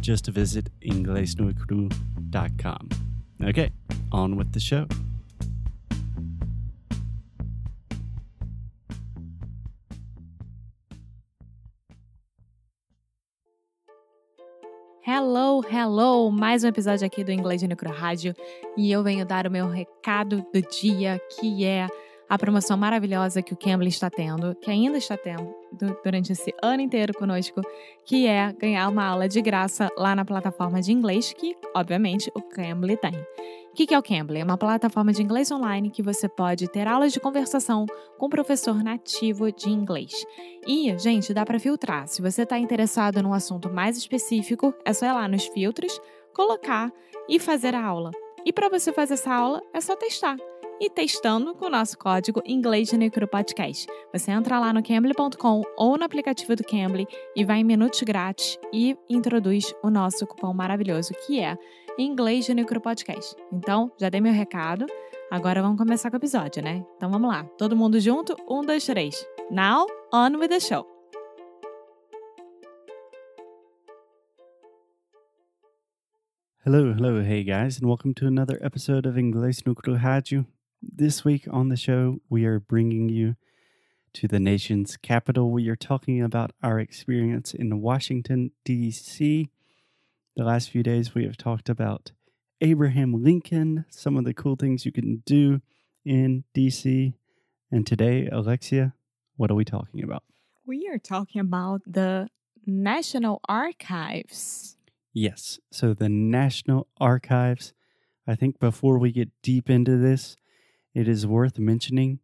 Just visit inglesnuecru.com. Okay, on with the show. Hello, hello! Mais um episódio aqui do Inglês Necro Rádio e eu venho dar o meu recado do dia, que é a promoção maravilhosa que o Cambly está tendo, que ainda está tendo durante esse ano inteiro conosco, que é ganhar uma aula de graça lá na plataforma de inglês que, obviamente, o Cambly tem. O que é o Cambly? É uma plataforma de inglês online que você pode ter aulas de conversação com um professor nativo de inglês. E, gente, dá para filtrar. Se você está interessado num assunto mais específico, é só ir lá nos filtros, colocar e fazer a aula. E para você fazer essa aula, é só testar e testando com o nosso código Inglês de Necro Podcast. Você entra lá no Cambly.com ou no aplicativo do Cambly e vai em minutos grátis e introduz o nosso cupom maravilhoso que é Inglês de Necro Podcast. Então, já dei meu recado. Agora vamos começar com o episódio, né? Então vamos lá. Todo mundo junto? Um, dois, três. Now, on with the show. Hello, hello, hey guys, and welcome to another episode of Inglês no Rádio. This week on the show, we are bringing you to the nation's capital. We are talking about our experience in Washington, D.C. The last few days, we have talked about Abraham Lincoln, some of the cool things you can do in D.C. And today, Alexia, what are we talking about? We are talking about the National Archives. Yes. So, the National Archives. I think before we get deep into this, it is worth mentioning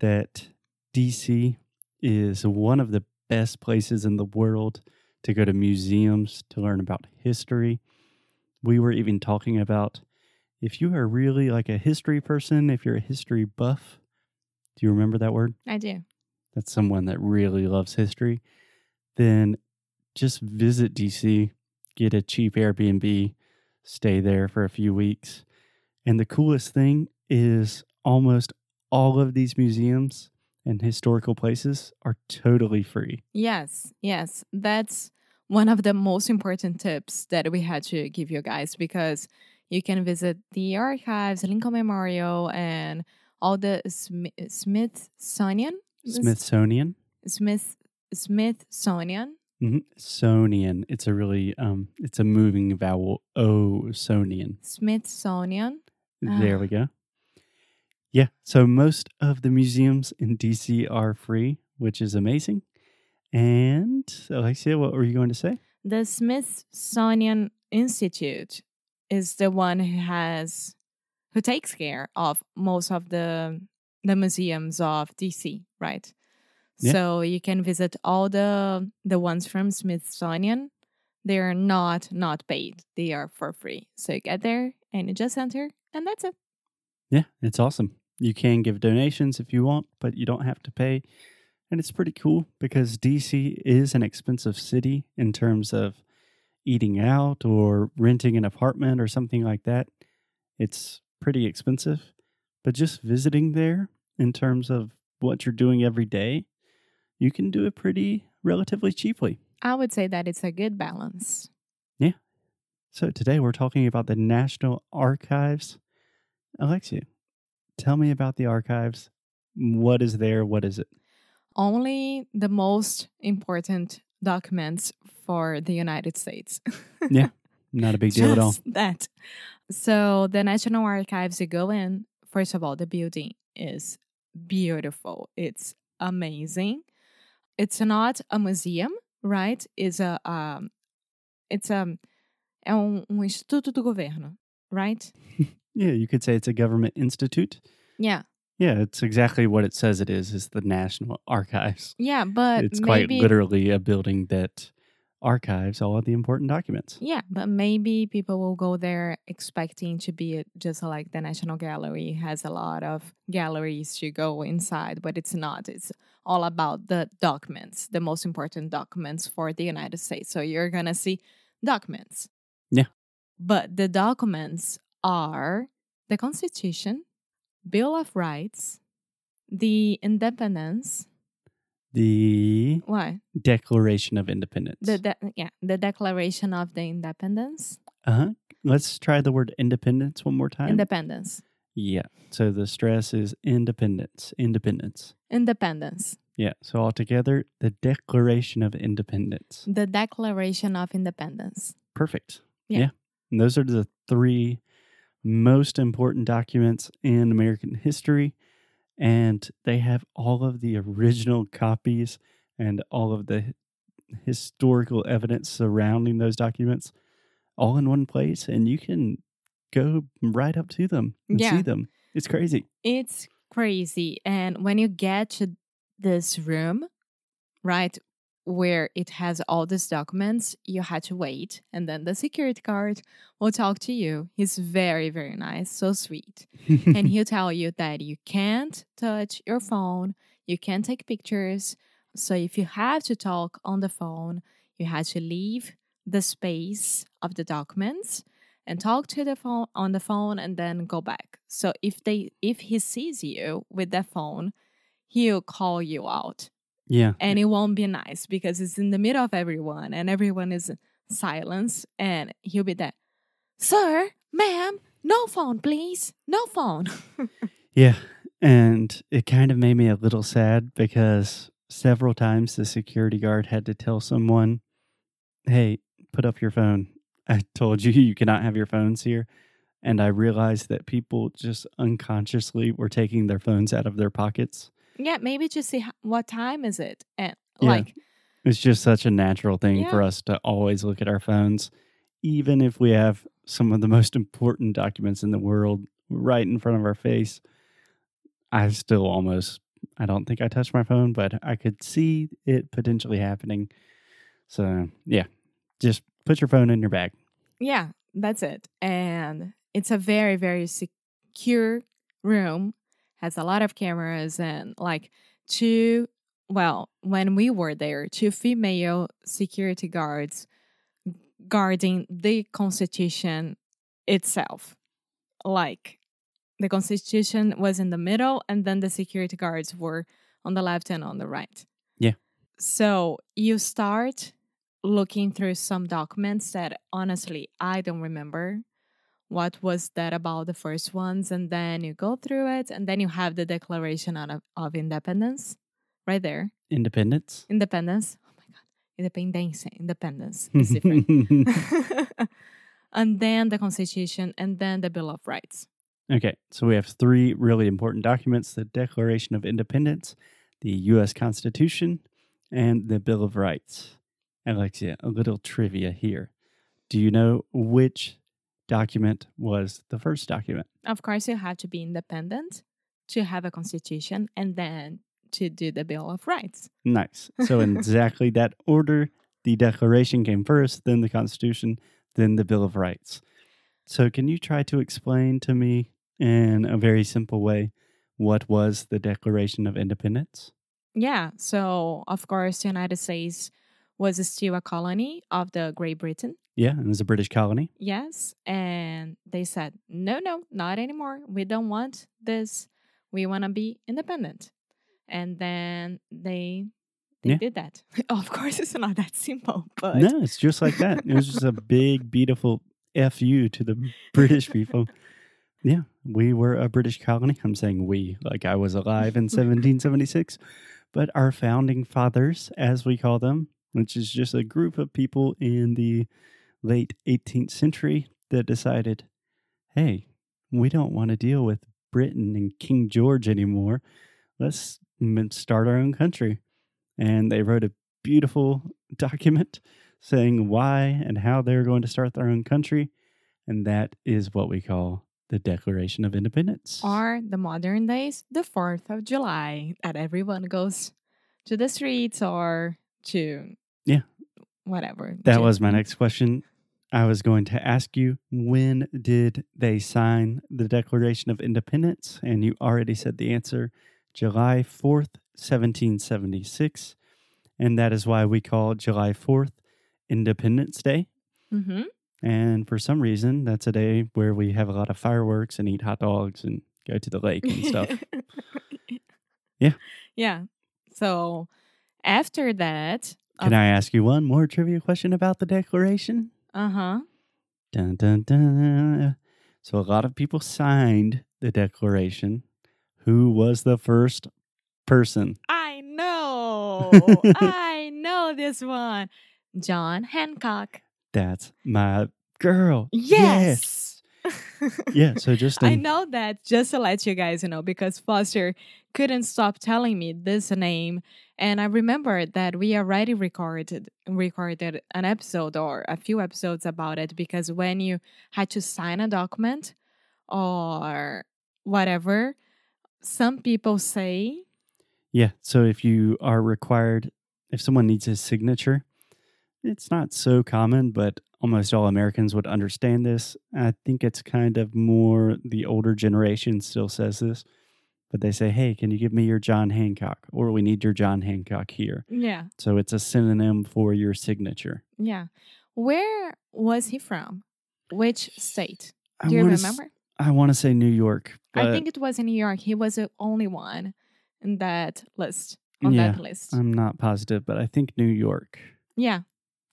that DC is one of the best places in the world to go to museums to learn about history. We were even talking about if you are really like a history person, if you're a history buff, do you remember that word? I do. That's someone that really loves history. Then just visit DC, get a cheap Airbnb, stay there for a few weeks. And the coolest thing is almost all of these museums and historical places are totally free. Yes, yes. That's one of the most important tips that we had to give you guys because you can visit the archives, Lincoln Memorial, and all the Sm- Smithsonian. Smithsonian. Smith Smithsonian. Mm-hmm. Sonian. It's a really um. It's a moving vowel. O Sonian. Smithsonian. There we go. Yeah. So most of the museums in DC are free, which is amazing. And Alexia, what were you going to say? The Smithsonian Institute is the one who has who takes care of most of the the museums of DC, right? Yeah. So you can visit all the the ones from Smithsonian. They're not not paid. They are for free. So you get there and you just enter and that's it. Yeah, it's awesome. You can give donations if you want, but you don't have to pay. And it's pretty cool because DC is an expensive city in terms of eating out or renting an apartment or something like that. It's pretty expensive. But just visiting there in terms of what you're doing every day, you can do it pretty relatively cheaply. I would say that it's a good balance. Yeah. So today we're talking about the National Archives. Alexia, tell me about the archives. What is there? What is it? Only the most important documents for the United States. Yeah. Not a big deal at all. That. So the National Archives, you go in. First of all, the building is beautiful. It's amazing. It's not a museum, right? It's a um, it's a é um, um instituto do governo, right? Yeah, you could say it's a government institute. Yeah, Yeah, it's exactly what it says it is. It's the National Archives. yeah, but it's quite maybe literally a building that archives all of the important documents. yeah, but maybe people will go there expecting to be just like the National Gallery has a lot of galleries to go inside, but it's not. It's all about the documents, the most important documents for the United States. So you're gonna see documents. Yeah. But the documents are the Constitution, Bill of Rights, the Independence. The Why? Declaration of Independence. The de- yeah, the Declaration of the Independence. uh-huh. Let's try the word independence one more time. Independence. yeah. So the stress is independence. Independence. Independence. Yeah. So altogether, the Declaration of Independence. The Declaration of Independence. Perfect. Yeah. And those are the three most important documents in American history. And they have all of the original copies and all of the historical evidence surrounding those documents all in one place. And you can go right up to them and Yeah. see them. It's crazy. It's crazy. And when you get to this room, right, where it has all these documents, you had to wait. And then the security guard will talk to you. He's very, very nice, so sweet. and he'll tell you that you can't touch your phone, you can't take pictures. So if you have to talk on the phone, you have to leave the space of the documents and talk to the phone on the phone and then go back. So if they if he sees you with the phone, he'll call you out. Yeah. And it won't be nice because it's in the middle of everyone and everyone is silence and he'll be there. Sir, ma'am, no phone, please. No phone. Yeah. And it kind of made me a little sad because several times the security guard had to tell someone, hey, put up your phone. I told you you cannot have your phones here. And I realized that people just unconsciously were taking their phones out of their pockets. Yeah, maybe just see ho- what time is it, and Yeah. like It's just such a natural thing for us to always look at our phones, even if we have some of the most important documents in the world right in front of our face. I still almost, I don't think I touched my phone, but I could see it potentially happening. So, yeah, just put your phone in your bag. yeah, that's it. And it's a very very secure room, has a lot of cameras and like two. Well, when we were there, two female security guards guarding the Constitution itself. Like the Constitution was in the middle, and then the security guards were on the left and on the right. Yeah. So you start looking through some documents that honestly I don't remember what was that about the first ones, and then you go through it, and then you have the Declaration of, of Independence right there. Independence. Independence. Oh my god, Independencia, independence is different. and then the Constitution, and then the Bill of Rights. Okay, so we have three really important documents the Declaration of Independence, the U.S. Constitution, and the Bill of Rights. Alexia, a little trivia here. Do you know which document was the first document? Of course, you have to be independent to have a constitution and then to do the Bill of Rights. Nice. So, in exactly that order, the Declaration came first, then the Constitution, then the Bill of Rights. So, can you try to explain to me in a very simple way what was the Declaration of Independence? Yeah. So, of course, the United States was still a colony of the Great Britain. Yeah, it was a British colony. Yes. And they said, no, no, not anymore. We don't want this. We want to be independent. And then they they Yeah. did that. of course, it's not that simple, but No, it's just like that. It was just a big, beautiful fu to the British people. Yeah, we were a British colony. I'm saying we, like I was alive in 1776. But our founding fathers, as we call them, which is just a group of people in the late 18th century that decided, hey, we don't want to deal with Britain and King George anymore. Let's start our own country. And they wrote a beautiful document saying why and how they're going to start their own country. And that is what we call the Declaration of Independence. Or the modern days, the 4th of July, that everyone goes to the streets or to. Whatever. That was my next question. I was going to ask you when did they sign the Declaration of Independence? And you already said the answer July 4th, 1776. And that is why we call July 4th Independence Day. Mhm. And for some reason, that's a day where we have a lot of fireworks and eat hot dogs and go to the lake and stuff. Yeah. Yeah. So after that, Can I ask you one more trivia question about the Declaration? uh huh. Dun, dun, dun. So a lot of people signed the Declaration. Who was the first person? I know. I know this one. John Hancock. That's my girl. Yes. Yeah. So just I know that just to let you guys know because Foster couldn't stop telling me this name and I remember that we already recorded recorded an episode or a few episodes about it because when you had to sign a document or whatever some people say Yeah. So if you are required, if someone needs a signature, it's not so common, but almost all Americans would understand this. I think it's kind of more the older generation still says this, but they say, hey, can you give me your John Hancock? Or we need your John Hancock here. yeah So it's a synonym for your signature. yeah where was he from which state I do you remember I want to say New York. I think it was in New York. He was the only one in that list. On Yeah, that list. I'm not positive, but I think New York. yeah.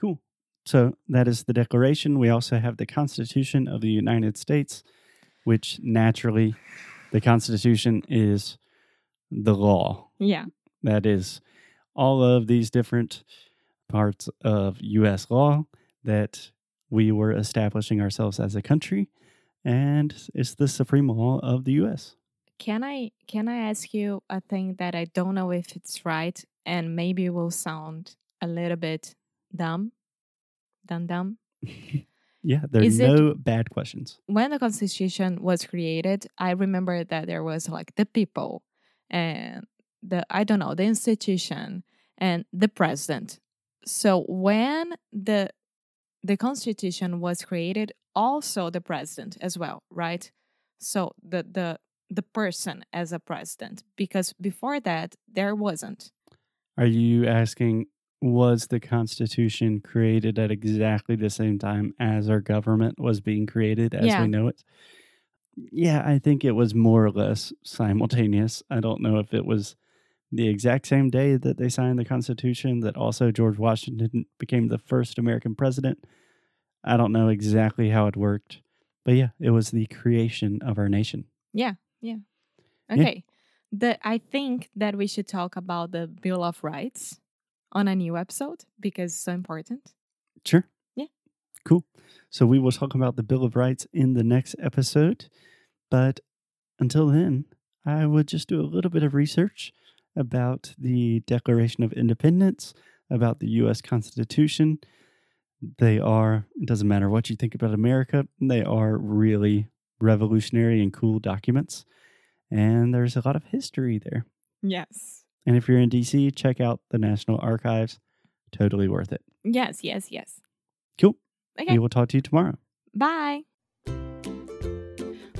Cool. So that is the Declaration. We also have the Constitution of the United States, which naturally, the Constitution is the law. Yeah. That is all of these different parts of U.S. law that we were establishing ourselves as a country, and it's the supreme law of the U.S. Can I can I ask you a thing that I don't know if it's right and maybe will sound a little bit dumb? Dumb dumb. Yeah, there are Is it- no bad questions. When the Constitution was created, I remember that there was like the people and the I don't know, the institution and the president. So when the the Constitution was created, also the president as well, right? So the the the person as a president, because before that there wasn't. Are you asking, was the Constitution created at exactly the same time as our government was being created as Yeah. we know it? Yeah, I think it was more or less simultaneous. I don't know if it was the exact same day that they signed the Constitution, that also George Washington became the first American president. I don't know exactly how it worked. But yeah, it was the creation of our nation. Yeah, yeah. Okay. Yeah. The I think that we should talk about the Bill of Rights on a new episode because it's so important. Sure. Yeah. Cool. So we will talk about the Bill of Rights in the next episode. But until then, I would just do a little bit of research about the Declaration of Independence, about the U.S. Constitution. They are, it doesn't matter what you think about America, they are really revolutionary and cool documents. And there's a lot of history there. Yes. And if you're in DC, check out the National Archives. Totally worth it. Yes, yes, yes. Cool. Okay. We will talk to you tomorrow. Bye.